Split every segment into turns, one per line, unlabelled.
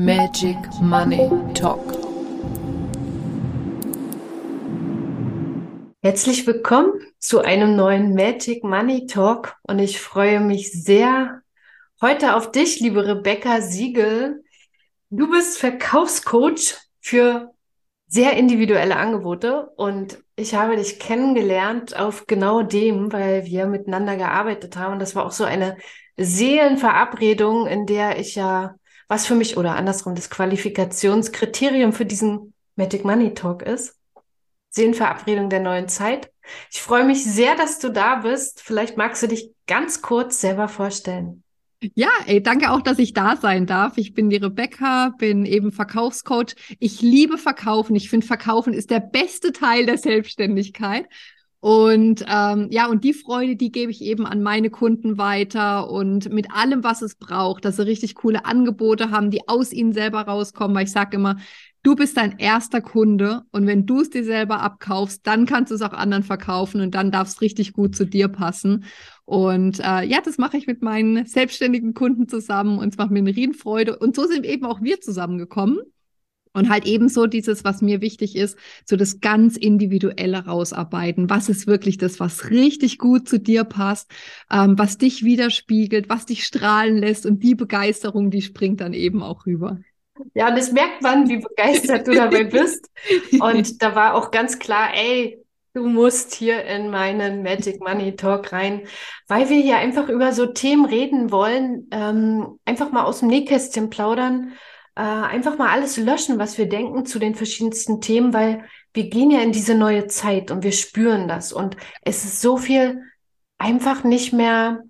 Magic Money Talk. Herzlich willkommen zu einem neuen Magic Money Talk und ich freue mich sehr heute auf dich, liebe Rebecca Siegel. Du bist Verkaufscoach für sehr individuelle Angebote und ich habe dich kennengelernt auf genau dem, weil wir miteinander gearbeitet haben das war auch so eine Seelenverabredung, in der ich ja was für mich oder andersrum das Qualifikationskriterium für diesen Magic Money Talk ist. Seelenverabredung der neuen Zeit. Ich freue mich sehr, dass du da bist. Vielleicht magst du dich ganz kurz selber vorstellen.
Ja, ey, danke auch, dass ich da sein darf. Ich bin die Rebecca, bin eben Verkaufscoach. Ich liebe Verkaufen. Ich finde, Verkaufen ist der beste Teil der Selbstständigkeit. Und ähm, ja, und die Freude, die gebe ich eben an meine Kunden weiter und mit allem, was es braucht, dass sie richtig coole Angebote haben, die aus ihnen selber rauskommen, weil ich sage immer, du bist dein erster Kunde und wenn du es dir selber abkaufst, dann kannst du es auch anderen verkaufen und dann darf es richtig gut zu dir passen. Und äh, ja, das mache ich mit meinen selbstständigen Kunden zusammen und es macht mir eine Riesenfreude. Und so sind eben auch wir zusammengekommen. Und halt ebenso dieses, was mir wichtig ist, so das ganz individuelle rausarbeiten. Was ist wirklich das, was richtig gut zu dir passt, ähm, was dich widerspiegelt, was dich strahlen lässt und die Begeisterung, die springt dann eben auch rüber.
Ja, und das merkt man, wie begeistert du dabei bist. Und da war auch ganz klar, ey, du musst hier in meinen Magic Money Talk rein, weil wir hier einfach über so Themen reden wollen, ähm, einfach mal aus dem Nähkästchen plaudern äh, einfach mal alles löschen, was wir denken zu den verschiedensten Themen, weil wir gehen ja in diese neue Zeit und wir spüren das. Und es ist so viel einfach nicht mehr,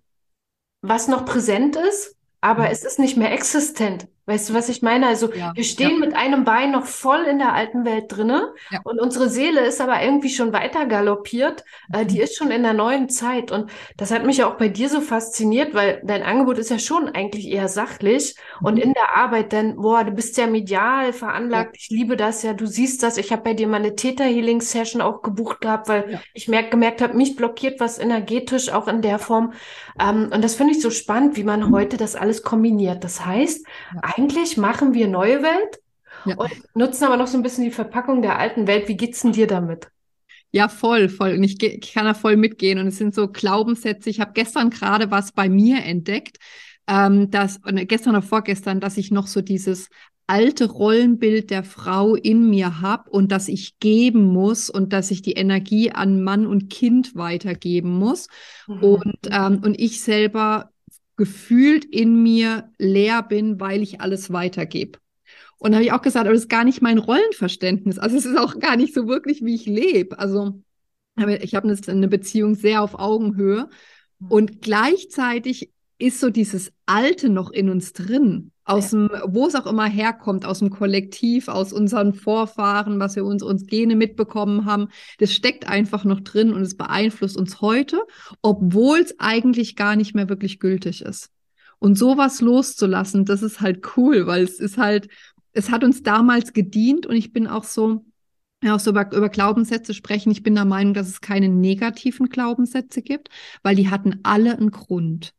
was noch präsent ist, aber mhm. es ist nicht mehr existent. Weißt du, was ich meine? Also ja, wir stehen ja. mit einem Bein noch voll in der alten Welt drinne ja. und unsere Seele ist aber irgendwie schon weiter galoppiert. Äh, die mhm. ist schon in der neuen Zeit und das hat mich ja auch bei dir so fasziniert, weil dein Angebot ist ja schon eigentlich eher sachlich mhm. und in der Arbeit dann, boah, du bist ja medial veranlagt. Ich liebe das ja. Du siehst das. Ich habe bei dir mal eine Theta Healing Session auch gebucht gehabt, weil ich merk, gemerkt habe, mich blockiert was energetisch auch in der Form. Ähm, und das finde ich so spannend, wie man mhm. heute das alles kombiniert. Das heißt, eigentlich machen wir neue Welt ja. und nutzen aber noch so ein bisschen die Verpackung der alten Welt. Wie geht's denn dir damit?
Ja, voll, voll. Und ich, ich kann da voll mitgehen. Und es sind so Glaubenssätze. Ich habe gestern gerade was bei mir entdeckt, ähm, dass, gestern oder vorgestern, dass ich noch so dieses alte Rollenbild der Frau in mir habe und dass ich geben muss und dass ich die Energie an Mann und Kind weitergeben muss. Mhm. Und, ähm, und ich selber gefühlt in mir leer bin, weil ich alles weitergebe. Und habe ich auch gesagt, aber das ist gar nicht mein Rollenverständnis. Also es ist auch gar nicht so wirklich, wie ich lebe. Also ich habe eine Beziehung sehr auf Augenhöhe und gleichzeitig ist so dieses Alte noch in uns drin aus dem, wo es auch immer herkommt, aus dem Kollektiv, aus unseren Vorfahren, was wir uns, uns Gene mitbekommen haben, das steckt einfach noch drin und es beeinflusst uns heute, obwohl es eigentlich gar nicht mehr wirklich gültig ist. Und sowas loszulassen, das ist halt cool, weil es ist halt, es hat uns damals gedient und ich bin auch so, ja, auch so über, über Glaubenssätze sprechen. Ich bin der Meinung, dass es keine negativen Glaubenssätze gibt, weil die hatten alle einen Grund.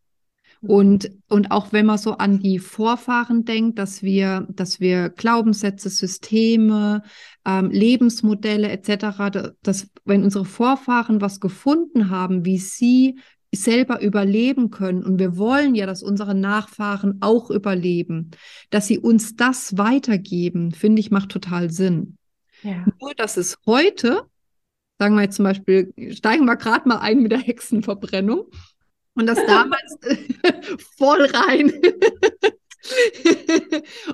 Und, und auch wenn man so an die Vorfahren denkt, dass wir, dass wir Glaubenssätze, Systeme, ähm, Lebensmodelle etc., dass wenn unsere Vorfahren was gefunden haben, wie sie selber überleben können, und wir wollen ja, dass unsere Nachfahren auch überleben, dass sie uns das weitergeben, finde ich, macht total Sinn. Ja. Nur, dass es heute, sagen wir jetzt zum Beispiel, steigen wir gerade mal ein mit der Hexenverbrennung, und das damals voll rein.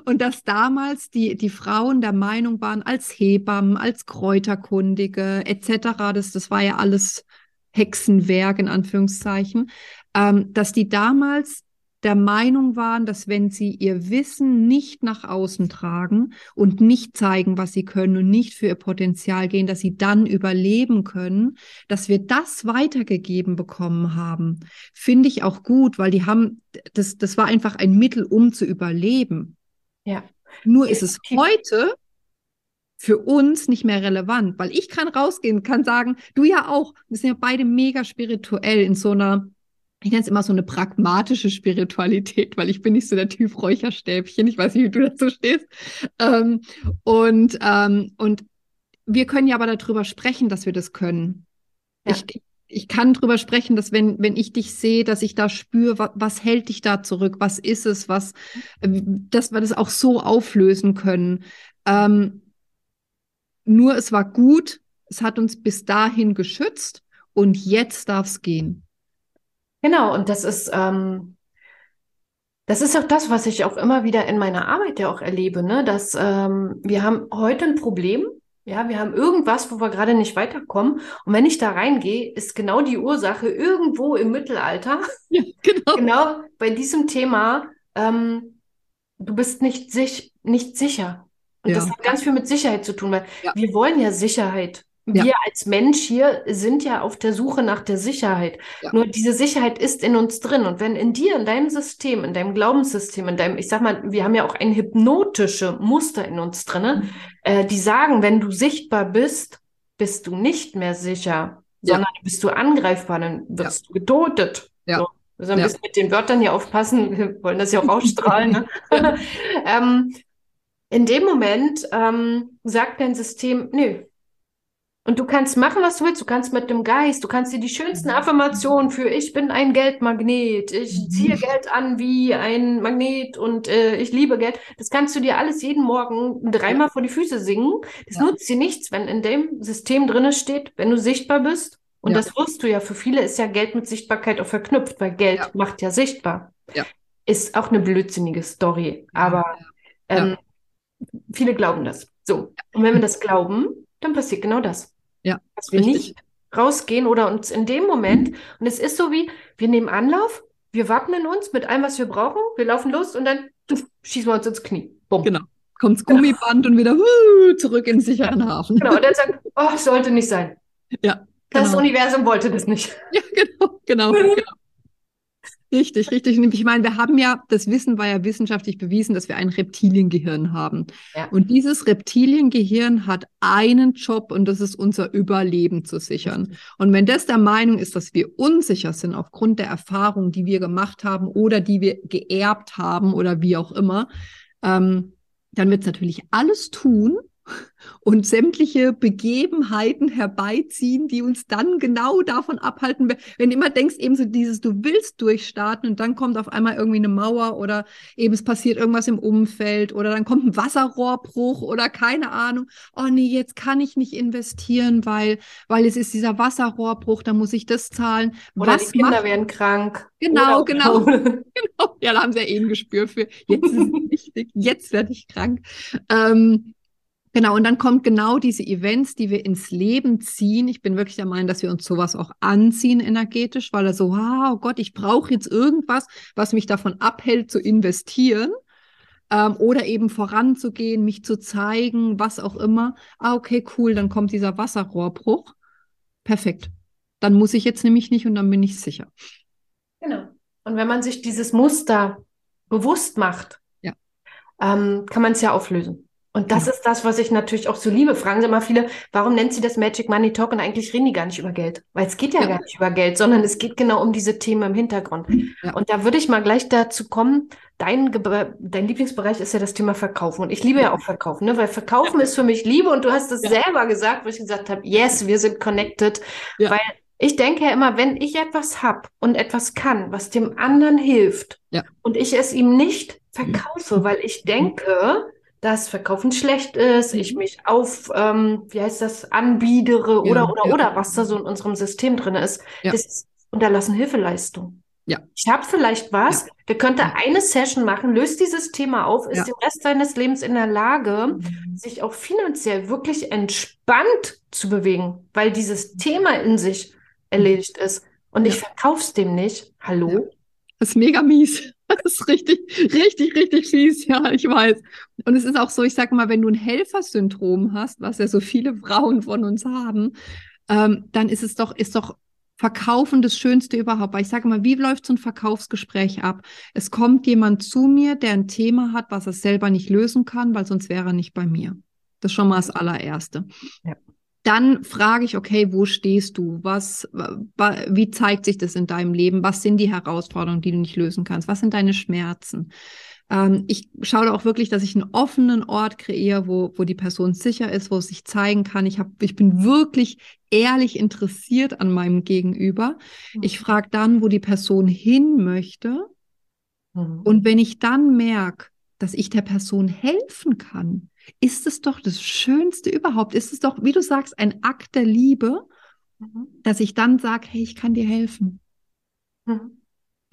und dass damals die, die Frauen der Meinung waren, als Hebammen, als Kräuterkundige etc., das, das war ja alles Hexenwerk in Anführungszeichen, ähm, dass die damals der Meinung waren, dass wenn sie ihr Wissen nicht nach außen tragen und nicht zeigen, was sie können und nicht für ihr Potenzial gehen, dass sie dann überleben können, dass wir das weitergegeben bekommen haben, finde ich auch gut, weil die haben, das, das war einfach ein Mittel, um zu überleben. Ja. Nur ist es heute für uns nicht mehr relevant, weil ich kann rausgehen, kann sagen, du ja auch, wir sind ja beide mega spirituell in so einer ich nenne es immer so eine pragmatische Spiritualität, weil ich bin nicht so der Typ Räucherstäbchen. Ich weiß nicht, wie du dazu stehst. Ähm, und, ähm, und wir können ja aber darüber sprechen, dass wir das können. Ja. Ich, ich kann darüber sprechen, dass wenn, wenn ich dich sehe, dass ich da spüre, was, was hält dich da zurück, was ist es, was, äh, dass wir das auch so auflösen können. Ähm, nur es war gut, es hat uns bis dahin geschützt und jetzt darf es gehen.
Genau, und das ist, ähm, das ist auch das, was ich auch immer wieder in meiner Arbeit ja auch erlebe, ne? dass ähm, wir haben heute ein Problem, ja, wir haben irgendwas, wo wir gerade nicht weiterkommen. Und wenn ich da reingehe, ist genau die Ursache irgendwo im Mittelalter, ja, genau. genau bei diesem Thema, ähm, du bist nicht, sich, nicht sicher. Und ja. das hat ganz viel mit Sicherheit zu tun, weil ja. wir wollen ja Sicherheit. Wir ja. als Mensch hier sind ja auf der Suche nach der Sicherheit. Ja. Nur diese Sicherheit ist in uns drin. Und wenn in dir, in deinem System, in deinem Glaubenssystem, in deinem, ich sag mal, wir haben ja auch ein hypnotische Muster in uns drin, mhm. äh, die sagen, wenn du sichtbar bist, bist du nicht mehr sicher, ja. sondern bist du angreifbar, dann wirst du getötet. Ja. So. Also ein bisschen mit den Wörtern hier aufpassen. Wir wollen das ja auch ausstrahlen. ne? ähm, in dem Moment ähm, sagt dein System, nö, und du kannst machen, was du willst. Du kannst mit dem Geist, du kannst dir die schönsten mhm. Affirmationen für ich bin ein Geldmagnet, ich mhm. ziehe Geld an wie ein Magnet und äh, ich liebe Geld. Das kannst du dir alles jeden Morgen dreimal vor die Füße singen. Das ja. nutzt dir nichts, wenn in dem System drinne steht, wenn du sichtbar bist. Und ja. das wirst du ja. Für viele ist ja Geld mit Sichtbarkeit auch verknüpft, weil Geld ja. macht ja sichtbar. Ist auch eine blödsinnige Story. Aber ähm, viele glauben das. So. Und wenn wir das glauben, dann passiert genau das. Ja, dass wir richtig. nicht rausgehen oder uns in dem Moment, und es ist so wie, wir nehmen Anlauf, wir wappnen uns mit allem, was wir brauchen, wir laufen los und dann tuff, schießen wir uns ins Knie.
Bumm. Genau. Kommt's Gummiband genau. und wieder uh, zurück in den sicheren Hafen.
Genau, und dann sagt, oh, sollte nicht sein. Ja. Das genau. Universum wollte das nicht.
Ja, genau, genau. genau. Richtig, richtig. Ich meine, wir haben ja, das Wissen war ja wissenschaftlich bewiesen, dass wir ein Reptiliengehirn haben. Ja. Und dieses Reptiliengehirn hat einen Job und das ist unser Überleben zu sichern. Und wenn das der Meinung ist, dass wir unsicher sind aufgrund der Erfahrungen, die wir gemacht haben oder die wir geerbt haben oder wie auch immer, ähm, dann wird es natürlich alles tun, und sämtliche Begebenheiten herbeiziehen, die uns dann genau davon abhalten, wenn du immer denkst, eben so dieses, du willst durchstarten und dann kommt auf einmal irgendwie eine Mauer oder eben es passiert irgendwas im Umfeld oder dann kommt ein Wasserrohrbruch oder keine Ahnung, oh nee, jetzt kann ich nicht investieren, weil, weil es ist dieser Wasserrohrbruch, da muss ich das zahlen.
Oder Was die Kinder macht... werden krank.
Genau, genau. genau. Ja, da haben sie ja eh ein Gespür für. Jetzt ist es wichtig, jetzt werde ich krank. Ähm, Genau, und dann kommt genau diese Events, die wir ins Leben ziehen. Ich bin wirklich der Meinung, dass wir uns sowas auch anziehen energetisch, weil er so, oh Gott, ich brauche jetzt irgendwas, was mich davon abhält zu investieren ähm, oder eben voranzugehen, mich zu zeigen, was auch immer. Ah, okay, cool, dann kommt dieser Wasserrohrbruch. Perfekt. Dann muss ich jetzt nämlich nicht und dann bin ich sicher.
Genau. Und wenn man sich dieses Muster bewusst macht, ja. ähm, kann man es ja auflösen. Und das ja. ist das, was ich natürlich auch so liebe. Fragen Sie mal viele, warum nennt sie das Magic Money Talk und eigentlich reden die gar nicht über Geld? Weil es geht ja, ja. gar nicht über Geld, sondern es geht genau um diese Themen im Hintergrund. Ja. Und da würde ich mal gleich dazu kommen, dein, dein Lieblingsbereich ist ja das Thema Verkaufen. Und ich liebe ja auch Verkaufen, ne? weil Verkaufen ist für mich Liebe und du hast es selber gesagt, wo ich gesagt habe, yes, wir sind connected. Weil ich denke ja immer, wenn ich etwas habe und etwas kann, was dem anderen hilft und ich es ihm nicht verkaufe, weil ich denke, dass Verkaufen schlecht ist, ich mhm. mich auf, ähm, wie heißt das, anbiedere ja, oder, oder, ja. oder, was da so in unserem System drin ist. Ja. Das ist unterlassen Hilfeleistung. Ja. Ich habe vielleicht was, der könnte eine Session machen, löst dieses Thema auf, ist den Rest seines Lebens in der Lage, mhm. sich auch finanziell wirklich entspannt zu bewegen, weil dieses Thema in sich erledigt ist. Und ich verkauf's dem nicht. Hallo?
Das ist mega mies. Das ist richtig, richtig, richtig fies, ja, ich weiß. Und es ist auch so, ich sage mal, wenn du ein Helfersyndrom hast, was ja so viele Frauen von uns haben, ähm, dann ist es doch, ist doch Verkaufen das Schönste überhaupt. Weil ich sage mal, wie läuft so ein Verkaufsgespräch ab? Es kommt jemand zu mir, der ein Thema hat, was er selber nicht lösen kann, weil sonst wäre er nicht bei mir. Das ist schon mal das allererste. Ja. Dann frage ich, okay, wo stehst du? Was, wie zeigt sich das in deinem Leben? Was sind die Herausforderungen, die du nicht lösen kannst? Was sind deine Schmerzen? Ähm, ich schaue auch wirklich, dass ich einen offenen Ort kreiere, wo, wo die Person sicher ist, wo es sich zeigen kann. Ich, hab, ich bin wirklich ehrlich interessiert an meinem Gegenüber. Mhm. Ich frage dann, wo die Person hin möchte. Mhm. Und wenn ich dann merke, dass ich der Person helfen kann, ist es doch das Schönste überhaupt. Ist es doch, wie du sagst, ein Akt der Liebe, mhm. dass ich dann sage, hey, ich kann dir helfen. Mhm.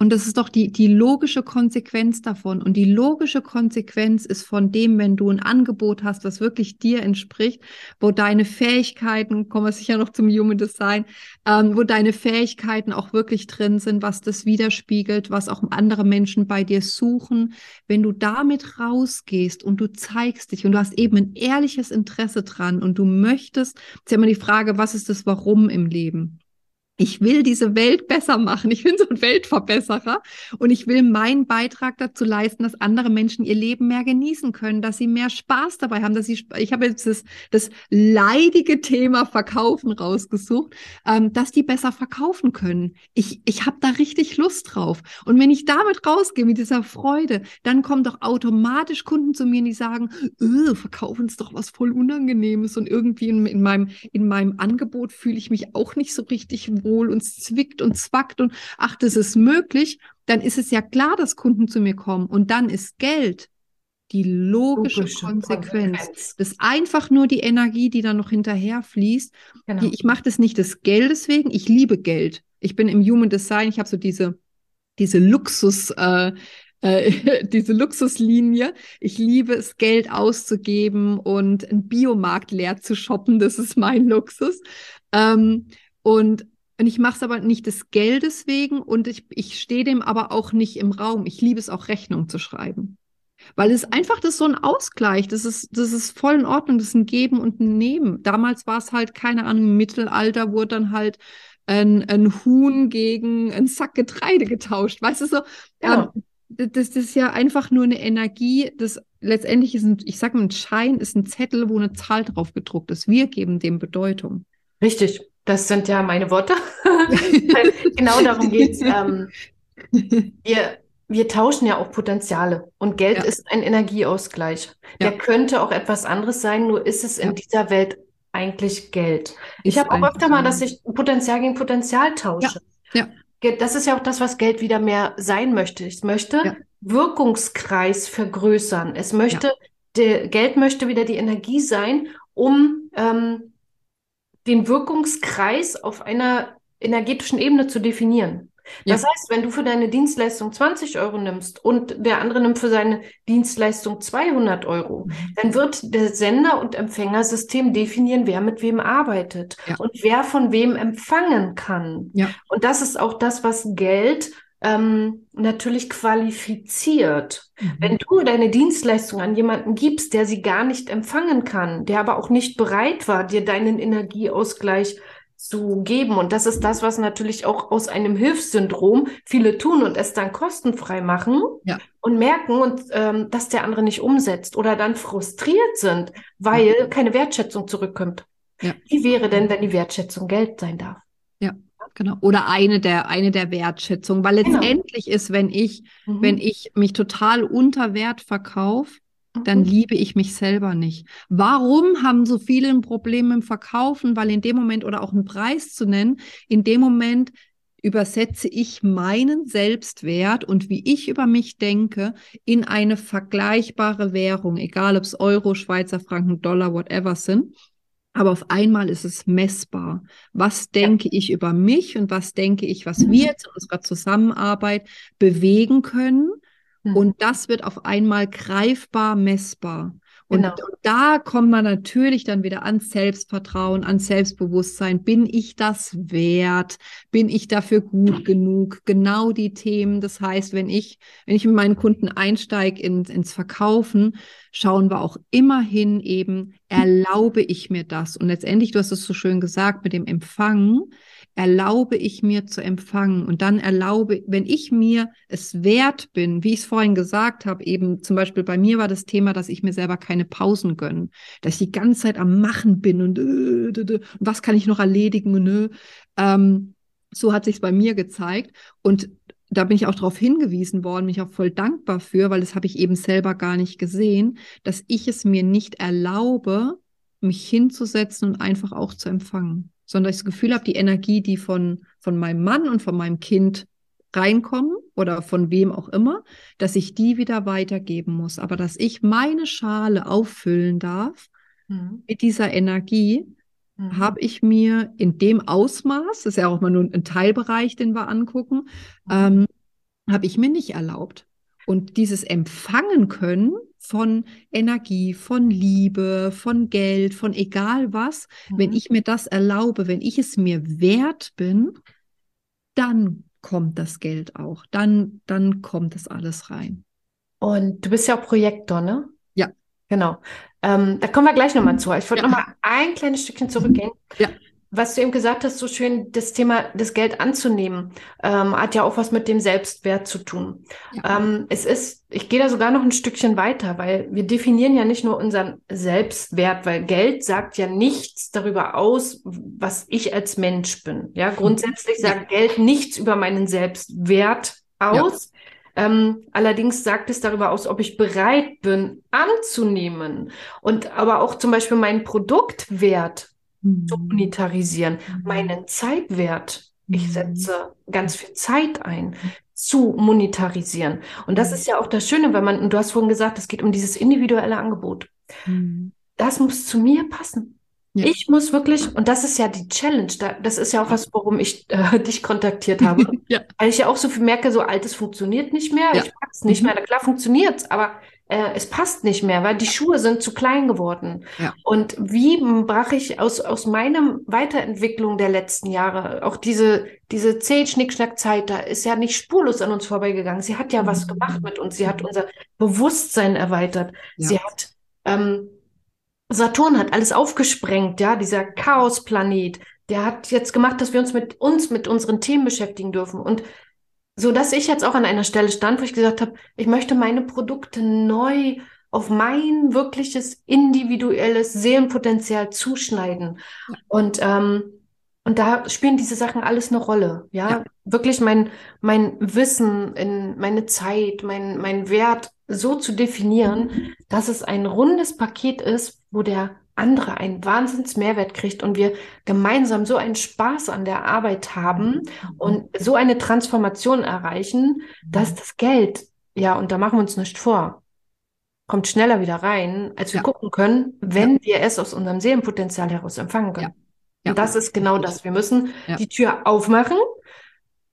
Und das ist doch die, die logische Konsequenz davon. Und die logische Konsequenz ist von dem, wenn du ein Angebot hast, was wirklich dir entspricht, wo deine Fähigkeiten, kommen wir sicher noch zum Human Design, ähm, wo deine Fähigkeiten auch wirklich drin sind, was das widerspiegelt, was auch andere Menschen bei dir suchen. Wenn du damit rausgehst und du zeigst dich und du hast eben ein ehrliches Interesse dran und du möchtest, ist ja immer die Frage, was ist das Warum im Leben? Ich will diese Welt besser machen. Ich bin so ein Weltverbesserer und ich will meinen Beitrag dazu leisten, dass andere Menschen ihr Leben mehr genießen können, dass sie mehr Spaß dabei haben, dass sie, ich habe jetzt das, das leidige Thema Verkaufen rausgesucht, ähm, dass die besser verkaufen können. Ich, ich habe da richtig Lust drauf. Und wenn ich damit rausgehe mit dieser Freude, dann kommen doch automatisch Kunden zu mir, die sagen, öh, verkaufen ist doch was voll Unangenehmes und irgendwie in, in meinem, in meinem Angebot fühle ich mich auch nicht so richtig wohl und zwickt und zwackt und ach, das ist möglich, dann ist es ja klar, dass Kunden zu mir kommen. Und dann ist Geld die logische, logische Konsequenz. Konsequenz. Das ist einfach nur die Energie, die dann noch hinterher fließt. Genau. Die, ich mache das nicht des Geldes wegen, ich liebe Geld. Ich bin im Human Design, ich habe so diese, diese Luxus, äh, äh, diese Luxuslinie. Ich liebe es, Geld auszugeben und einen Biomarkt leer zu shoppen. Das ist mein Luxus. Ähm, und und ich mache es aber nicht des Geldes wegen und ich, ich stehe dem aber auch nicht im Raum. Ich liebe es auch, Rechnung zu schreiben. Weil es einfach das ist so ein Ausgleich, das ist, das ist voll in Ordnung, das ist ein Geben und ein Nehmen. Damals war es halt, keine Ahnung, im Mittelalter wurde dann halt ein, ein Huhn gegen einen Sack Getreide getauscht. Weißt du so? Ja. Ähm, das, das ist ja einfach nur eine Energie, das letztendlich ist ein, ich sage mal, ein Schein ist ein Zettel, wo eine Zahl drauf gedruckt ist. Wir geben dem Bedeutung.
Richtig. Das sind ja meine Worte. genau darum geht es. Ähm, wir, wir tauschen ja auch Potenziale und Geld ja. ist ein Energieausgleich. Ja. Der könnte auch etwas anderes sein, nur ist es in dieser Welt eigentlich Geld. ich habe auch öfter mal, dass ich Potenzial gegen Potenzial tausche. Ja. Das ist ja auch das, was Geld wieder mehr sein möchte. Es möchte Wirkungskreis vergrößern. Es möchte, Geld möchte wieder die Energie sein, um ähm, den Wirkungskreis auf einer energetischen Ebene zu definieren. Das ja. heißt, wenn du für deine Dienstleistung 20 Euro nimmst und der andere nimmt für seine Dienstleistung 200 Euro, mhm. dann wird der Sender- und Empfängersystem definieren, wer mit wem arbeitet ja. und wer von wem empfangen kann. Ja. Und das ist auch das, was Geld ähm, natürlich qualifiziert. Mhm. Wenn du deine Dienstleistung an jemanden gibst, der sie gar nicht empfangen kann, der aber auch nicht bereit war, dir deinen Energieausgleich zu geben. Und das ist das, was natürlich auch aus einem Hilfssyndrom viele tun und es dann kostenfrei machen ja. und merken, und, ähm, dass der andere nicht umsetzt oder dann frustriert sind, weil ja. keine Wertschätzung zurückkommt. Ja. Wie wäre denn, wenn die Wertschätzung Geld sein darf?
Genau. Oder eine der, eine der Wertschätzung. Weil genau. letztendlich genau. ist, wenn ich, mhm. wenn ich mich total unter Wert verkaufe, dann mhm. liebe ich mich selber nicht. Warum haben so viele ein Problem im Verkaufen? Weil in dem Moment oder auch einen Preis zu nennen, in dem Moment übersetze ich meinen Selbstwert und wie ich über mich denke in eine vergleichbare Währung, egal ob es Euro, Schweizer Franken, Dollar, whatever sind. Aber auf einmal ist es messbar. Was denke ja. ich über mich und was denke ich, was mhm. wir jetzt in unserer Zusammenarbeit bewegen können? Mhm. Und das wird auf einmal greifbar, messbar. Und, genau. und, da kommt man natürlich dann wieder ans Selbstvertrauen, ans Selbstbewusstsein. Bin ich das wert? Bin ich dafür gut genug? Genau die Themen. Das heißt, wenn ich, wenn ich mit meinen Kunden einsteige ins, ins Verkaufen, schauen wir auch immerhin eben, erlaube ich mir das? Und letztendlich, du hast es so schön gesagt, mit dem Empfangen, erlaube ich mir zu empfangen. Und dann erlaube, wenn ich mir es wert bin, wie ich es vorhin gesagt habe, eben zum Beispiel bei mir war das Thema, dass ich mir selber keine Pausen gönne, dass ich die ganze Zeit am Machen bin und, äh, und was kann ich noch erledigen und äh, ähm, so hat sich bei mir gezeigt. Und da bin ich auch darauf hingewiesen worden, mich auch voll dankbar für, weil das habe ich eben selber gar nicht gesehen, dass ich es mir nicht erlaube, mich hinzusetzen und einfach auch zu empfangen, sondern ich das Gefühl habe, die Energie, die von, von meinem Mann und von meinem Kind reinkommen oder von wem auch immer, dass ich die wieder weitergeben muss, aber dass ich meine Schale auffüllen darf mhm. mit dieser Energie, mhm. habe ich mir in dem Ausmaß, das ist ja auch mal nur ein Teilbereich, den wir angucken, mhm. ähm, habe ich mir nicht erlaubt. Und dieses Empfangen können von Energie, von Liebe, von Geld, von egal was, mhm. wenn ich mir das erlaube, wenn ich es mir wert bin, dann kommt das Geld auch. Dann, dann kommt es alles rein.
Und du bist ja auch Projektor, ne?
Ja.
Genau. Ähm, da kommen wir gleich nochmal zu. Ich würde ja. nochmal ein kleines Stückchen zurückgehen.
Ja
was du eben gesagt hast, so schön, das Thema, das Geld anzunehmen, ähm, hat ja auch was mit dem Selbstwert zu tun. Ja. Ähm, es ist, ich gehe da sogar noch ein Stückchen weiter, weil wir definieren ja nicht nur unseren Selbstwert, weil Geld sagt ja nichts darüber aus, was ich als Mensch bin. Ja, grundsätzlich ja. sagt Geld nichts über meinen Selbstwert aus. Ja. Ähm, allerdings sagt es darüber aus, ob ich bereit bin anzunehmen und aber auch zum Beispiel meinen Produktwert zu mhm. monetarisieren, mhm. meinen Zeitwert. Ich mhm. setze ganz viel Zeit ein zu monetarisieren. Und das ist ja auch das Schöne, wenn man, und du hast vorhin gesagt, es geht um dieses individuelle Angebot. Das muss zu mir passen. Ja. Ich muss wirklich, und das ist ja die Challenge, da, das ist ja auch was, worum ich äh, dich kontaktiert habe. ja. Weil ich ja auch so viel merke, so altes funktioniert nicht mehr, ja. ich mag es nicht mhm. mehr. Na klar funktioniert's, aber äh, es passt nicht mehr, weil die Schuhe sind zu klein geworden. Ja. Und wie brach ich aus, aus meiner Weiterentwicklung der letzten Jahre, auch diese, diese Zähl-Schnick-Schnack-Zeit, da ist ja nicht spurlos an uns vorbeigegangen. Sie hat ja mhm. was gemacht mit uns. Sie hat unser Bewusstsein erweitert. Ja. Sie hat, ähm, Saturn hat alles aufgesprengt, ja, dieser Chaosplanet. Der hat jetzt gemacht, dass wir uns mit uns, mit unseren Themen beschäftigen dürfen. Und so dass ich jetzt auch an einer Stelle stand, wo ich gesagt habe, ich möchte meine Produkte neu auf mein wirkliches individuelles Seelenpotenzial zuschneiden. Und ähm, und da spielen diese Sachen alles eine Rolle. Ja, ja. wirklich mein mein Wissen in meine Zeit, mein mein Wert so zu definieren, dass es ein rundes Paket ist, wo der andere einen Wahnsinns Mehrwert kriegt und wir gemeinsam so einen Spaß an der Arbeit haben und so eine Transformation erreichen, dass das Geld, ja, und da machen wir uns nicht vor, kommt schneller wieder rein, als wir ja. gucken können, wenn ja. wir es aus unserem Seelenpotenzial heraus empfangen können. Ja. Und das ist genau das. Wir müssen die Tür aufmachen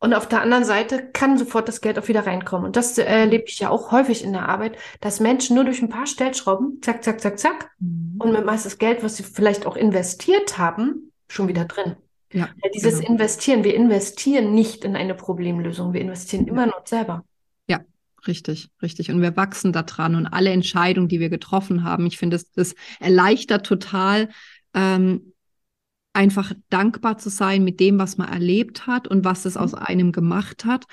und auf der anderen Seite kann sofort das Geld auch wieder reinkommen. Und das äh, erlebe ich ja auch häufig in der Arbeit, dass Menschen nur durch ein paar Stellschrauben, zack, zack, zack, zack, mhm. und mit meist das Geld, was sie vielleicht auch investiert haben, schon wieder drin. Ja, ja dieses genau. Investieren, wir investieren nicht in eine Problemlösung, wir investieren immer in uns selber.
Ja, richtig, richtig. Und wir wachsen da dran und alle Entscheidungen, die wir getroffen haben, ich finde, das, das erleichtert total, ähm, einfach dankbar zu sein mit dem, was man erlebt hat und was es aus mhm. einem gemacht hat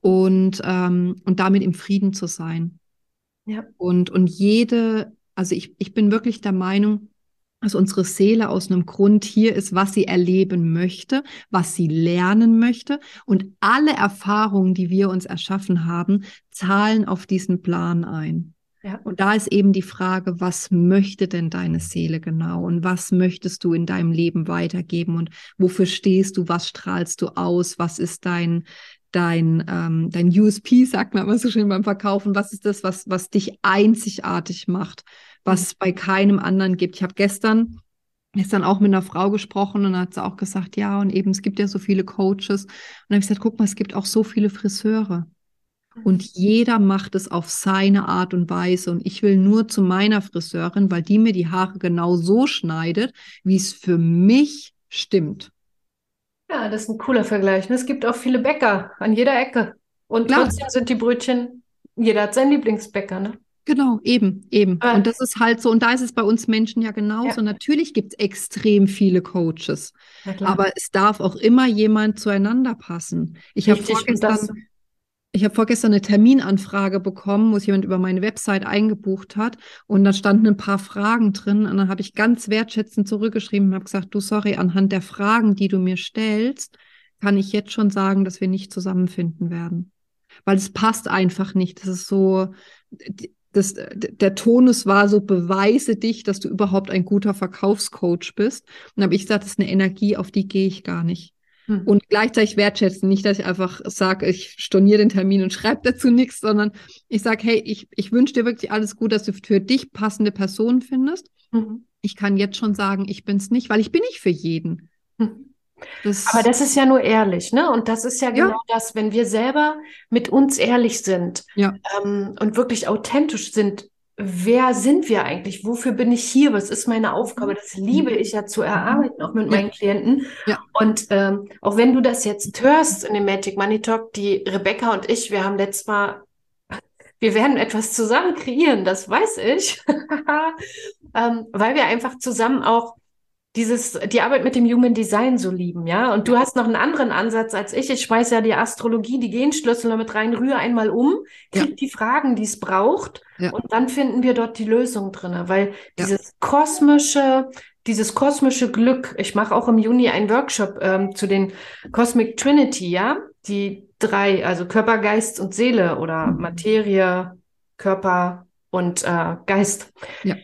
und, ähm, und damit im Frieden zu sein. Ja. Und, und jede, also ich, ich bin wirklich der Meinung, dass unsere Seele aus einem Grund hier ist, was sie erleben möchte, was sie lernen möchte. Und alle Erfahrungen, die wir uns erschaffen haben, zahlen auf diesen Plan ein. Ja. Und da ist eben die Frage, was möchte denn deine Seele genau und was möchtest du in deinem Leben weitergeben und wofür stehst du, was strahlst du aus, was ist dein, dein, ähm, dein USP, sagt man immer so schön beim Verkaufen, was ist das, was, was dich einzigartig macht, was es bei keinem anderen gibt. Ich habe gestern gestern auch mit einer Frau gesprochen und hat sie auch gesagt, ja, und eben, es gibt ja so viele Coaches. Und dann habe ich gesagt, guck mal, es gibt auch so viele Friseure. Und jeder macht es auf seine Art und Weise. Und ich will nur zu meiner Friseurin, weil die mir die Haare genau so schneidet, wie es für mich stimmt.
Ja, das ist ein cooler Vergleich. Es gibt auch viele Bäcker an jeder Ecke. Und Klar. trotzdem sind die Brötchen, jeder hat seinen Lieblingsbäcker, ne?
Genau, eben, eben. Aber und das ist halt so, und da ist es bei uns Menschen ja genauso. Ja. Natürlich gibt es extrem viele Coaches, aber es darf auch immer jemand zueinander passen. Ich habe vorgestern, ich habe vorgestern eine Terminanfrage bekommen, wo sich jemand über meine Website eingebucht hat und da standen ein paar Fragen drin und dann habe ich ganz wertschätzend zurückgeschrieben und habe gesagt, du sorry, anhand der Fragen, die du mir stellst, kann ich jetzt schon sagen, dass wir nicht zusammenfinden werden. Weil es passt einfach nicht. Das ist so, das, der Tonus war so, beweise dich, dass du überhaupt ein guter Verkaufscoach bist. Und habe ich gesagt, das ist eine Energie, auf die gehe ich gar nicht. Hm. Und gleichzeitig wertschätzen. Nicht, dass ich einfach sage, ich storniere den Termin und schreibe dazu nichts, sondern ich sage, hey, ich, ich wünsche dir wirklich alles gut, dass du für dich passende Personen findest. Mhm. Ich kann jetzt schon sagen, ich bin es nicht, weil ich bin nicht für jeden.
Mhm. Das Aber das ist ja nur ehrlich, ne? Und das ist ja genau ja. das, wenn wir selber mit uns ehrlich sind
ja.
ähm, und wirklich authentisch sind, wer sind wir eigentlich? Wofür bin ich hier? Was ist meine Aufgabe? Das liebe ich ja zu erarbeiten, auch mit ja. meinen Klienten.
Ja.
Und ähm, auch wenn du das jetzt hörst in dem Magic Money Talk, die Rebecca und ich, wir haben letztes Mal, wir werden etwas zusammen kreieren, das weiß ich, ähm, weil wir einfach zusammen auch dieses, die Arbeit mit dem Human Design so lieben, ja. Und du hast noch einen anderen Ansatz als ich. Ich schmeiß ja die Astrologie, die Genschlüssel damit rein, rühre einmal um, krieg ja. die Fragen, die es braucht, ja. und dann finden wir dort die Lösung drinne, weil ja. dieses kosmische, dieses kosmische Glück, ich mache auch im Juni einen Workshop ähm, zu den Cosmic Trinity, ja, die drei, also Körper, Geist und Seele oder mhm. Materie, Körper und äh, Geist.
Ja.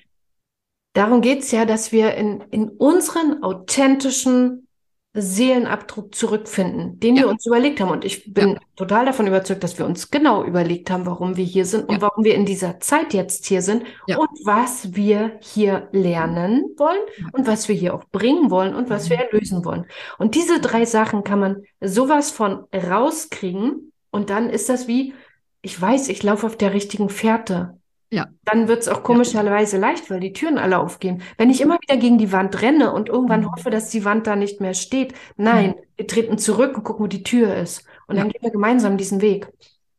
Darum geht's ja, dass wir in, in unseren authentischen Seelenabdruck zurückfinden, den ja. wir uns überlegt haben. Und ich bin ja. total davon überzeugt, dass wir uns genau überlegt haben, warum wir hier sind ja. und warum wir in dieser Zeit jetzt hier sind und was wir hier lernen wollen und was wir hier auch bringen wollen und was wir mhm. erlösen wollen. Und diese drei Sachen kann man sowas von rauskriegen und dann ist das wie, ich weiß, ich laufe auf der richtigen Fährte.
Ja.
Dann wird es auch komischerweise ja. leicht, weil die Türen alle aufgehen. Wenn ich immer wieder gegen die Wand renne und irgendwann mhm. hoffe, dass die Wand da nicht mehr steht, nein, mhm. wir treten zurück und gucken, wo die Tür ist. Und ja. dann gehen wir gemeinsam diesen Weg.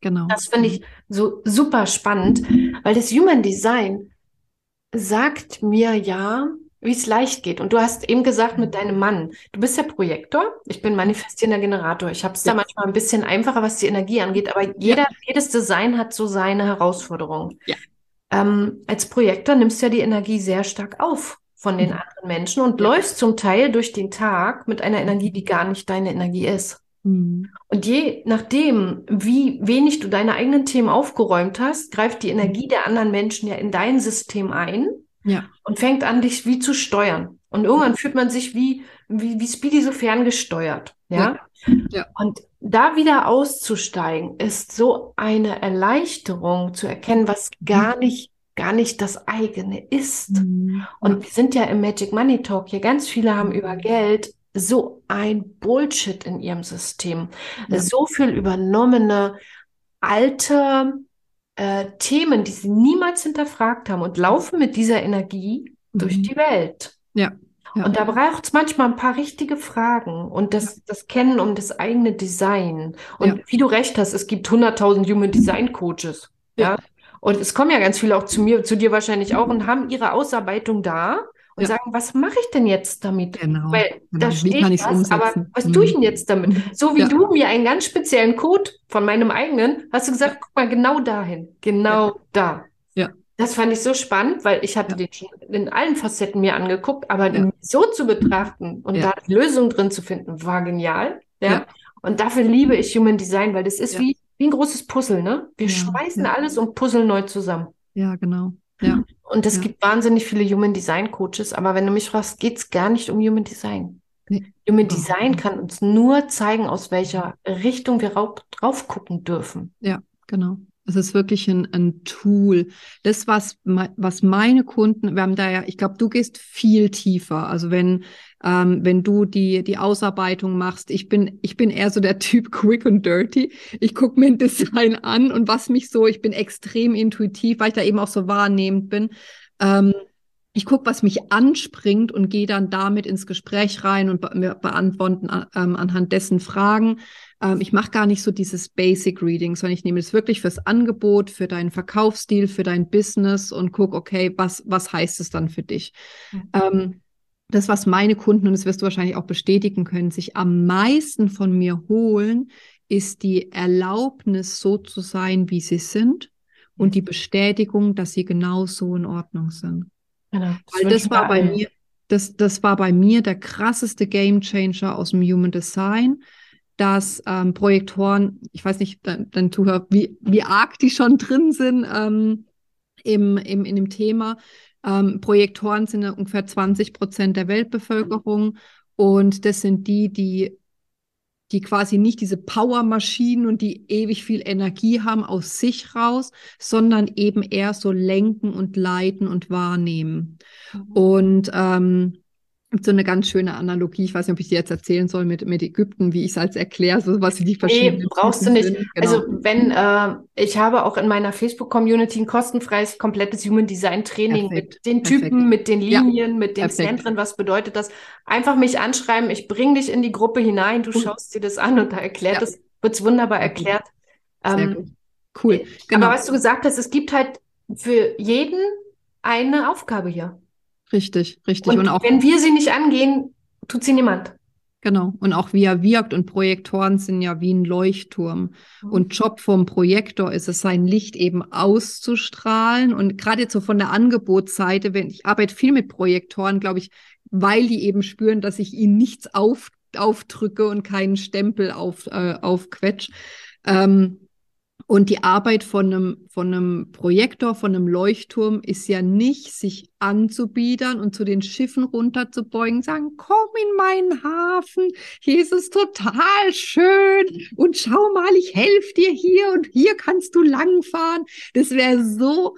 Genau.
Das finde ich so super spannend, weil das Human Design sagt mir ja, wie es leicht geht. Und du hast eben gesagt mit deinem Mann, du bist ja Projektor, ich bin manifestierender Generator. Ich habe es ja. da manchmal ein bisschen einfacher, was die Energie angeht, aber jeder, ja. jedes Design hat so seine Herausforderungen.
Ja
ähm, als Projektor nimmst du ja die Energie sehr stark auf von den mhm. anderen Menschen und läufst zum Teil durch den Tag mit einer Energie, die gar nicht deine Energie ist. Mhm. Und je nachdem, wie wenig du deine eigenen Themen aufgeräumt hast, greift die Energie der anderen Menschen ja in dein System ein
ja.
und fängt an, dich wie zu steuern. Und irgendwann fühlt man sich wie, wie, wie Speedy so ferngesteuert. Ja?
ja. Ja.
Und da wieder auszusteigen, ist so eine Erleichterung zu erkennen, was gar nicht, gar nicht das eigene ist. Mhm. Und wir sind ja im Magic Money Talk hier, ganz viele haben über Geld so ein Bullshit in ihrem System. Ja. So viel übernommene alte äh, Themen, die sie niemals hinterfragt haben und laufen mit dieser Energie mhm. durch die Welt.
Ja.
Ja. Und da braucht es manchmal ein paar richtige Fragen und das, ja. das Kennen um das eigene Design. Und ja. wie du recht hast, es gibt 100.000 Human Design Coaches. Ja. Und es kommen ja ganz viele auch zu mir, zu dir wahrscheinlich auch und haben ihre Ausarbeitung da und sagen, was mache ich denn jetzt damit?
Genau.
Weil
genau.
da steht was, umsetzen? aber was mhm. tue ich denn jetzt damit? So wie du mir einen ganz speziellen Code von meinem eigenen, hast du gesagt, guck mal genau dahin, genau da. Das fand ich so spannend, weil ich hatte ja. den schon in allen Facetten mir angeguckt, aber ja. so zu betrachten und ja. da Lösungen drin zu finden, war genial. Ja. Und dafür liebe ich Human Design, weil das ist wie, wie ein großes Puzzle, ne? Wir schmeißen alles und puzzeln neu zusammen.
Ja, genau. Ja.
Und es gibt wahnsinnig viele Human Design Coaches, aber wenn du mich fragst, geht es gar nicht um Human Design. Nee. Human Design kann uns nur zeigen, aus welcher Richtung wir drauf gucken dürfen.
Ja, genau. Es ist wirklich ein, ein Tool. Das, was, was meine Kunden, wir haben da ja, ich glaube, du gehst viel tiefer. Also wenn, ähm, wenn du die, die Ausarbeitung machst, ich bin, ich bin eher so der Typ quick and dirty. Ich gucke mir ein Design an und was mich so, ich bin extrem intuitiv, weil ich da eben auch so wahrnehmend bin. Ähm, ich gucke, was mich anspringt und gehe dann damit ins Gespräch rein und be beantworten ähm, anhand dessen Fragen. Ähm, ich mache gar nicht so dieses Basic Reading, sondern ich nehme es wirklich fürs Angebot, für deinen Verkaufsstil, für dein Business und gucke, okay, was, was heißt es dann für dich? Mhm. Ähm, das, was meine Kunden, und das wirst du wahrscheinlich auch bestätigen können, sich am meisten von mir holen, ist die Erlaubnis, so zu sein, wie sie sind und die Bestätigung, dass sie genau so in Ordnung sind. Genau, das Weil das war bei mir, das, das war bei mir der krasseste Game Changer aus dem Human Design, dass ähm, Projektoren, ich weiß nicht, dein, dein Zuhörer, wie, wie arg die schon drin sind ähm, im, im, in dem Thema. Ähm, Projektoren sind ungefähr 20 Prozent der Weltbevölkerung und das sind die, die die quasi nicht diese Powermaschinen und die ewig viel Energie haben aus sich raus, sondern eben eher so lenken und leiten und wahrnehmen. Mhm. Und ähm, so eine ganz schöne Analogie, ich weiß nicht, ob ich die jetzt erzählen soll mit, mit Ägypten, wie ich es als erkläre, so was die verschiedenen. Nee,
brauchst Typen du nicht. Genau. Also wenn, äh, ich habe auch in meiner Facebook-Community ein kostenfreies, komplettes Human Design Training Perfekt. mit den Typen, Perfekt. mit den Linien, ja. mit den Zentren, was bedeutet das? Einfach mich anschreiben, ich bringe dich in die Gruppe hinein, du cool. schaust dir das an und da erklärt ja. es, wird es wunderbar erklärt. Ähm. Cool. Genau. Aber was du gesagt hast, es gibt halt für jeden eine Aufgabe hier.
Richtig, richtig.
Und, und auch, wenn wir sie nicht angehen, tut sie niemand.
Genau. Und auch wie er wirkt. Und Projektoren sind ja wie ein Leuchtturm. Mhm. Und Job vom Projektor ist es, sein Licht eben auszustrahlen. Und gerade jetzt so von der Angebotsseite, wenn ich arbeite viel mit Projektoren, glaube ich, weil die eben spüren, dass ich ihnen nichts auf, aufdrücke und keinen Stempel auf, äh, aufquetsch. Ähm, und die Arbeit von einem, von einem Projektor, von einem Leuchtturm ist ja nicht, sich anzubiedern und zu den Schiffen runterzubeugen, sagen, komm in meinen Hafen, hier ist es total schön und schau mal, ich helfe dir hier und hier kannst du langfahren. Das wäre so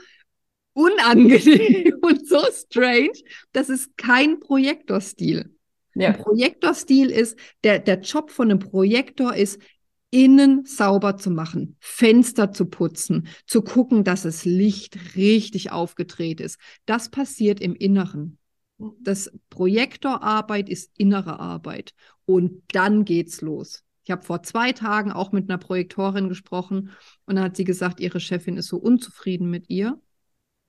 unangenehm und so strange. Das ist kein Projektorstil. Ja. Ein Projektorstil ist, der, der Job von einem Projektor ist, innen sauber zu machen, Fenster zu putzen, zu gucken, dass das Licht richtig aufgedreht ist. Das passiert im Inneren. Das Projektorarbeit ist innere Arbeit. Und dann geht's los. Ich habe vor zwei Tagen auch mit einer Projektorin gesprochen und dann hat sie gesagt, ihre Chefin ist so unzufrieden mit ihr.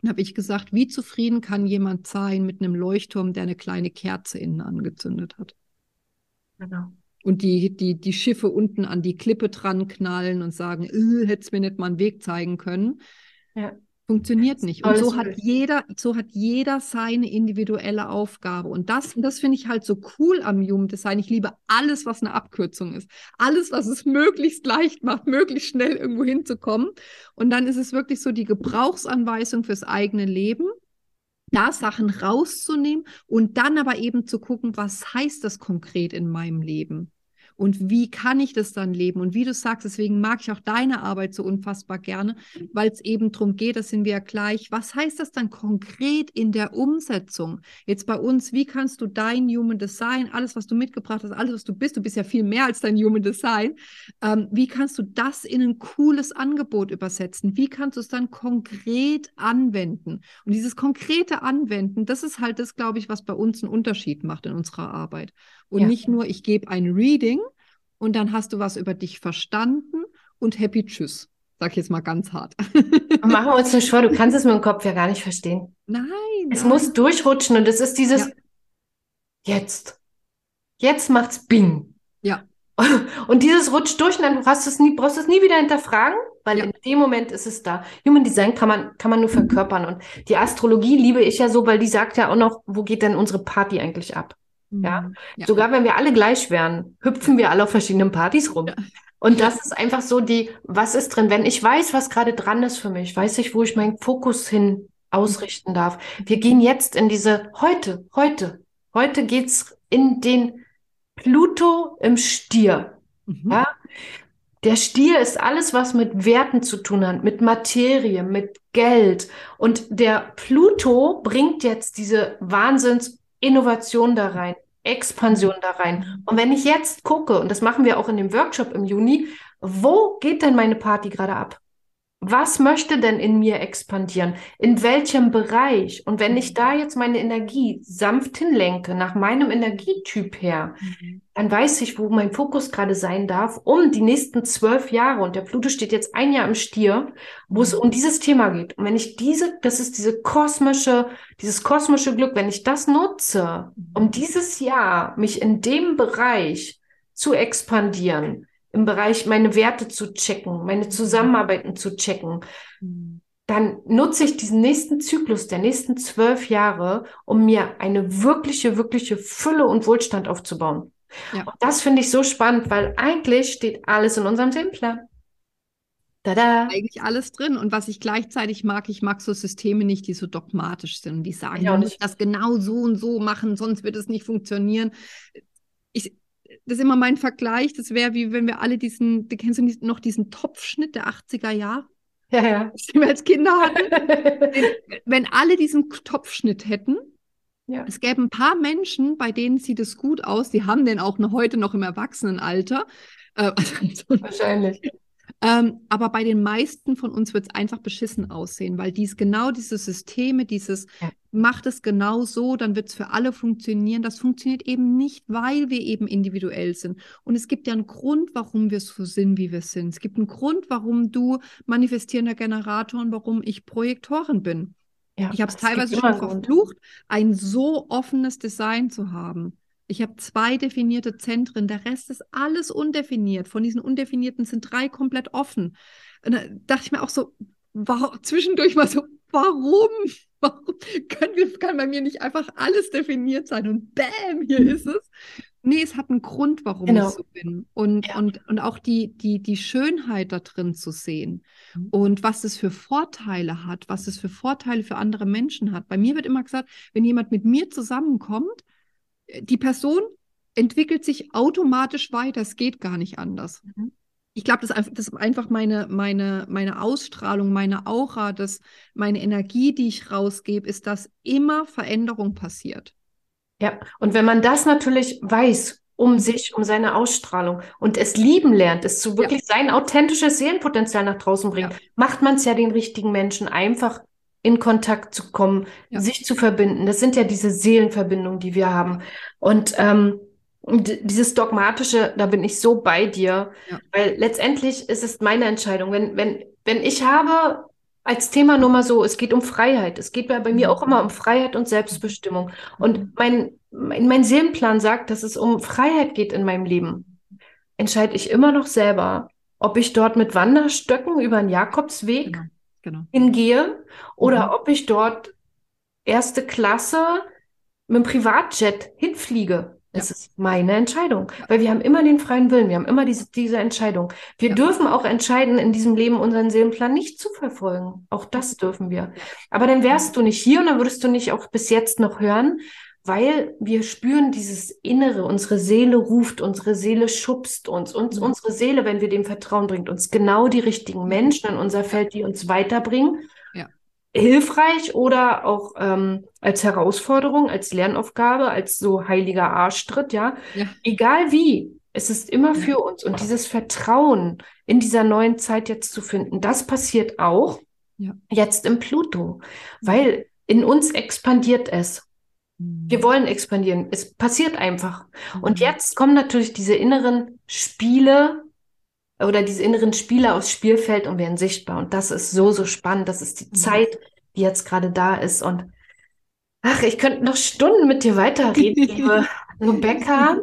Dann habe ich gesagt, wie zufrieden kann jemand sein mit einem Leuchtturm, der eine kleine Kerze innen angezündet hat? Genau und die, die, die Schiffe unten an die Klippe dran knallen und sagen, äh, hätte es mir nicht mal einen Weg zeigen können. Ja. Funktioniert nicht. Und so hat jeder, so hat jeder seine individuelle Aufgabe. Und das, das finde ich halt so cool am Human Design. Ich liebe alles, was eine Abkürzung ist. Alles, was es möglichst leicht macht, möglichst schnell irgendwo hinzukommen. Und dann ist es wirklich so die Gebrauchsanweisung fürs eigene Leben da Sachen rauszunehmen und dann aber eben zu gucken, was heißt das konkret in meinem Leben? Und wie kann ich das dann leben? Und wie du sagst, deswegen mag ich auch deine Arbeit so unfassbar gerne, weil es eben darum geht, das sind wir ja gleich. Was heißt das dann konkret in der Umsetzung? Jetzt bei uns, wie kannst du dein Human Design, alles, was du mitgebracht hast, alles, was du bist, du bist ja viel mehr als dein Human Design, ähm, wie kannst du das in ein cooles Angebot übersetzen? Wie kannst du es dann konkret anwenden? Und dieses konkrete Anwenden, das ist halt das, glaube ich, was bei uns einen Unterschied macht in unserer Arbeit. Und ja. nicht nur, ich gebe ein Reading und dann hast du was über dich verstanden und happy tschüss. Sag ich jetzt mal ganz hart.
Machen wir uns nicht vor, du kannst es mit dem Kopf ja gar nicht verstehen.
Nein.
Es nein. muss durchrutschen und es ist dieses ja. jetzt. Jetzt macht's Bing.
Ja.
Und dieses rutscht durch und dann hast es nie, brauchst du es nie wieder hinterfragen, weil ja. in dem Moment ist es da. Human Design kann man, kann man nur verkörpern. Und die Astrologie liebe ich ja so, weil die sagt ja auch noch, wo geht denn unsere Party eigentlich ab? Ja? Mhm. ja? Sogar wenn wir alle gleich wären, hüpfen wir alle auf verschiedenen Partys rum. Ja. Und das ist einfach so die, was ist drin? Wenn ich weiß, was gerade dran ist für mich, weiß ich, wo ich meinen Fokus hin ausrichten darf. Wir gehen jetzt in diese, heute, heute, heute geht's in den Pluto im Stier. Mhm. Ja? Der Stier ist alles, was mit Werten zu tun hat, mit Materie, mit Geld. Und der Pluto bringt jetzt diese Wahnsinnsinnovation da rein. Expansion da rein. Und wenn ich jetzt gucke, und das machen wir auch in dem Workshop im Juni, wo geht denn meine Party gerade ab? Was möchte denn in mir expandieren? In welchem Bereich? Und wenn ich da jetzt meine Energie sanft hinlenke, nach meinem Energietyp her, mhm. dann weiß ich, wo mein Fokus gerade sein darf, um die nächsten zwölf Jahre, und der Pluto steht jetzt ein Jahr im Stier, wo es mhm. um dieses Thema geht. Und wenn ich diese, das ist diese kosmische, dieses kosmische Glück, wenn ich das nutze, um mhm. dieses Jahr mich in dem Bereich zu expandieren, im Bereich meine Werte zu checken, meine Zusammenarbeiten zu checken, mhm. dann nutze ich diesen nächsten Zyklus der nächsten zwölf Jahre, um mir eine wirkliche, wirkliche Fülle und Wohlstand aufzubauen. Ja. Und das finde ich so spannend, weil eigentlich steht alles in unserem Seelenplan.
Tada. Eigentlich alles drin. Und was ich gleichzeitig mag, ich mag so Systeme nicht, die so dogmatisch sind, die sagen, du musst das genau so und so machen, sonst wird es nicht funktionieren. Ich, das ist immer mein Vergleich. Das wäre wie wenn wir alle diesen, du kennst du noch diesen Topfschnitt der 80er Jahre?
Ja, ja.
Den wir als Kinder hatten. wenn alle diesen Topfschnitt hätten, ja. es gäbe ein paar Menschen, bei denen sieht es gut aus, die haben den auch noch heute noch im Erwachsenenalter.
Äh, also, Wahrscheinlich.
Ähm, aber bei den meisten von uns wird es einfach beschissen aussehen, weil dies genau diese Systeme, dieses ja. Macht es genau so, dann wird es für alle funktionieren. Das funktioniert eben nicht, weil wir eben individuell sind. Und es gibt ja einen Grund, warum wir so sind, wie wir sind. Es gibt einen Grund, warum du manifestierender Generator und warum ich Projektorin bin. Ja, ich habe es teilweise schon verflucht, ein so offenes Design zu haben. Ich habe zwei definierte Zentren, der Rest ist alles undefiniert. Von diesen undefinierten sind drei komplett offen. Und da dachte ich mir auch so, warum, zwischendurch mal so, warum? Warum kann, kann bei mir nicht einfach alles definiert sein? Und bam, hier mhm. ist es. Nee, es hat einen Grund, warum genau. ich so bin. Und, ja. und, und auch die, die, die Schönheit da drin zu sehen mhm. und was es für Vorteile hat, was es für Vorteile für andere Menschen hat. Bei mir wird immer gesagt, wenn jemand mit mir zusammenkommt, die Person entwickelt sich automatisch weiter. Es geht gar nicht anders. Mhm. Ich glaube, das, das, ist einfach meine, meine, meine Ausstrahlung, meine Aura, das, meine Energie, die ich rausgebe, ist, dass immer Veränderung passiert.
Ja, und wenn man das natürlich weiß, um sich, um seine Ausstrahlung und es lieben lernt, es zu wirklich ja. sein authentisches Seelenpotenzial nach draußen bringt, ja. macht man es ja den richtigen Menschen einfach in Kontakt zu kommen, ja. sich zu verbinden. Das sind ja diese Seelenverbindungen, die wir haben. Und ähm, dieses dogmatische, da bin ich so bei dir, ja. weil letztendlich ist es meine Entscheidung. Wenn, wenn, wenn ich habe als Thema nur mal so, es geht um Freiheit. Es geht bei, bei mir mhm. auch immer um Freiheit und Selbstbestimmung. Und mhm. mein, mein, mein Seelenplan sagt, dass es um Freiheit geht in meinem Leben. Entscheide ich immer noch selber, ob ich dort mit Wanderstöcken über den Jakobsweg genau genau. hingehe oder mhm. ob ich dort erste Klasse mit dem Privatjet hinfliege. Ja. ist meine Entscheidung, weil wir haben immer den freien Willen, wir haben immer diese, diese Entscheidung. Wir ja. dürfen auch entscheiden, in diesem Leben unseren Seelenplan nicht zu verfolgen. Auch das dürfen wir. Aber dann wärst du nicht hier und dann würdest du nicht auch bis jetzt noch hören, weil wir spüren dieses Innere, unsere Seele ruft, unsere Seele schubst uns, uns mhm. unsere Seele, wenn wir dem Vertrauen bringt, uns genau die richtigen mhm. Menschen in unser Feld, die uns weiterbringen. Hilfreich oder auch ähm, als Herausforderung, als Lernaufgabe, als so heiliger Arschtritt, ja. ja. Egal wie, es ist immer für uns. Und dieses Vertrauen in dieser neuen Zeit jetzt zu finden, das passiert auch ja. jetzt im Pluto, weil in uns expandiert es. Wir wollen expandieren. Es passiert einfach. Und mhm. jetzt kommen natürlich diese inneren Spiele oder diese inneren Spiele aufs Spielfeld und werden sichtbar. Und das ist so, so spannend. Das ist die mhm. Zeit, die jetzt gerade da ist. Und ach, ich könnte noch Stunden mit dir weiterreden, liebe Rebecca.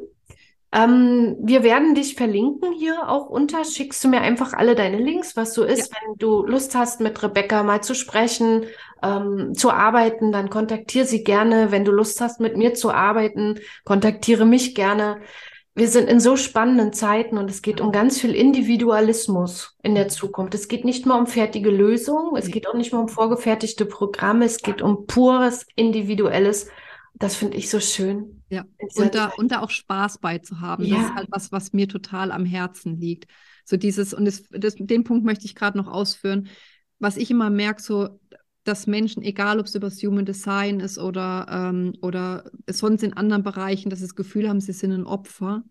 Ähm, wir werden dich verlinken hier auch unter. Schickst du mir einfach alle deine Links, was so ist. Ja. Wenn du Lust hast, mit Rebecca mal zu sprechen, ähm, zu arbeiten, dann kontaktiere sie gerne. Wenn du Lust hast, mit mir zu arbeiten, kontaktiere mich gerne. Wir sind in so spannenden Zeiten und es geht um ganz viel Individualismus in der Zukunft. Es geht nicht mehr um fertige Lösungen, es geht auch nicht mehr um vorgefertigte Programme, es geht um pures individuelles das finde ich so schön.
Ja, und da, und da auch Spaß bei zu haben. Ja. Das ist halt was, was mir total am Herzen liegt. So dieses, und das, das, den Punkt möchte ich gerade noch ausführen. Was ich immer merke, so, dass Menschen, egal ob es über das Human Design ist oder, ähm, oder sonst in anderen Bereichen, dass sie das Gefühl haben, sie sind ein Opfer.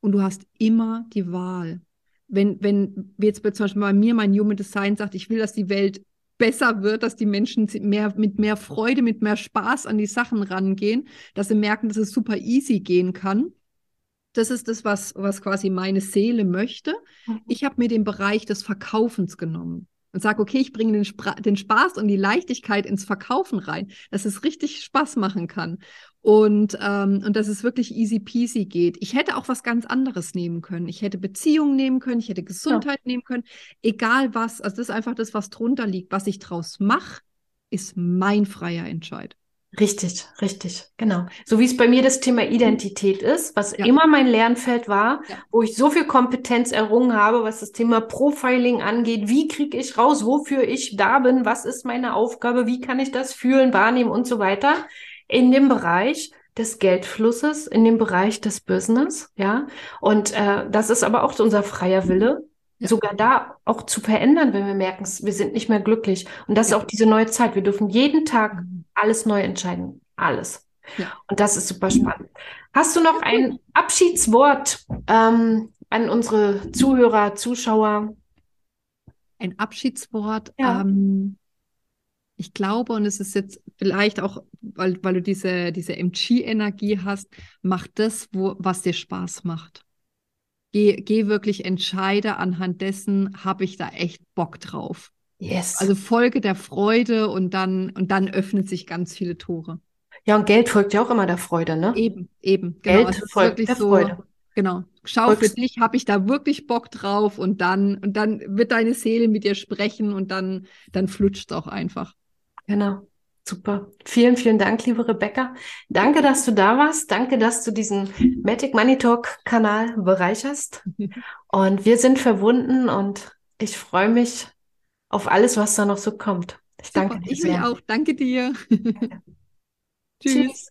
Und du hast immer die Wahl. wenn, wenn jetzt zum Beispiel bei mir mein Human Design sagt, ich will, dass die Welt besser wird, dass die Menschen mehr, mit mehr Freude, mit mehr Spaß an die Sachen rangehen, dass sie merken, dass es super easy gehen kann. Das ist das, was, was quasi meine Seele möchte. Mhm. Ich habe mir den Bereich des Verkaufens genommen und sage, okay, ich bringe den, den, Spaß und die Leichtigkeit ins Verkaufen rein, dass es richtig Spaß machen kann und, ähm, und dass es wirklich easy peasy geht. Ich hätte auch was ganz anderes nehmen können. Ich hätte Beziehungen nehmen können, ich hätte Gesundheit ja. nehmen können, egal was. Also das ist einfach das, was drunter liegt. Was ich draus mache, ist mein freier Entscheid.
Richtig, richtig, genau. So wie es bei mir das Thema Identität ist, was ja. immer mein Lernfeld war, ja. wo ich so viel Kompetenz errungen habe, was das Thema Profiling angeht. Wie kriege ich raus, wofür ich da bin? Was ist meine Aufgabe? Wie kann ich das fühlen, wahrnehmen und so weiter? In dem Bereich des Geldflusses, in dem Bereich des Business, ja. Und äh, das ist aber auch unser freier Wille, ja. sogar da auch zu verändern, wenn wir merken, wir sind nicht mehr glücklich. Und das ist auch diese neue Zeit. Wir dürfen jeden Tag mhm. Alles neu entscheiden. Alles. Ja. Und das ist super spannend. Hast du noch ein Abschiedswort ähm, an unsere Zuhörer, Zuschauer?
Ein Abschiedswort. Ja. Ähm, ich glaube, und es ist jetzt vielleicht auch, weil, weil du diese, diese MG-Energie hast, mach das, wo, was dir Spaß macht. Geh, geh wirklich, entscheide anhand dessen, habe ich da echt Bock drauf. Yes. Also folge der Freude und dann, und dann öffnen sich ganz viele Tore.
Ja, und Geld folgt ja auch immer der Freude, ne?
Eben, eben.
Genau. Geld folgt der so, Freude.
Genau. Schau Folgst. für dich, habe ich da wirklich Bock drauf und dann, und dann wird deine Seele mit dir sprechen und dann, dann flutscht es auch einfach.
Genau. Super. Vielen, vielen Dank, liebe Rebecca. Danke, dass du da warst. Danke, dass du diesen Matic Money Talk Kanal bereicherst. Und wir sind verbunden und ich freue mich auf alles, was da noch so kommt.
Ich danke Super, dir. Ich sehr. auch. Danke dir. Tschüss. Tschüss.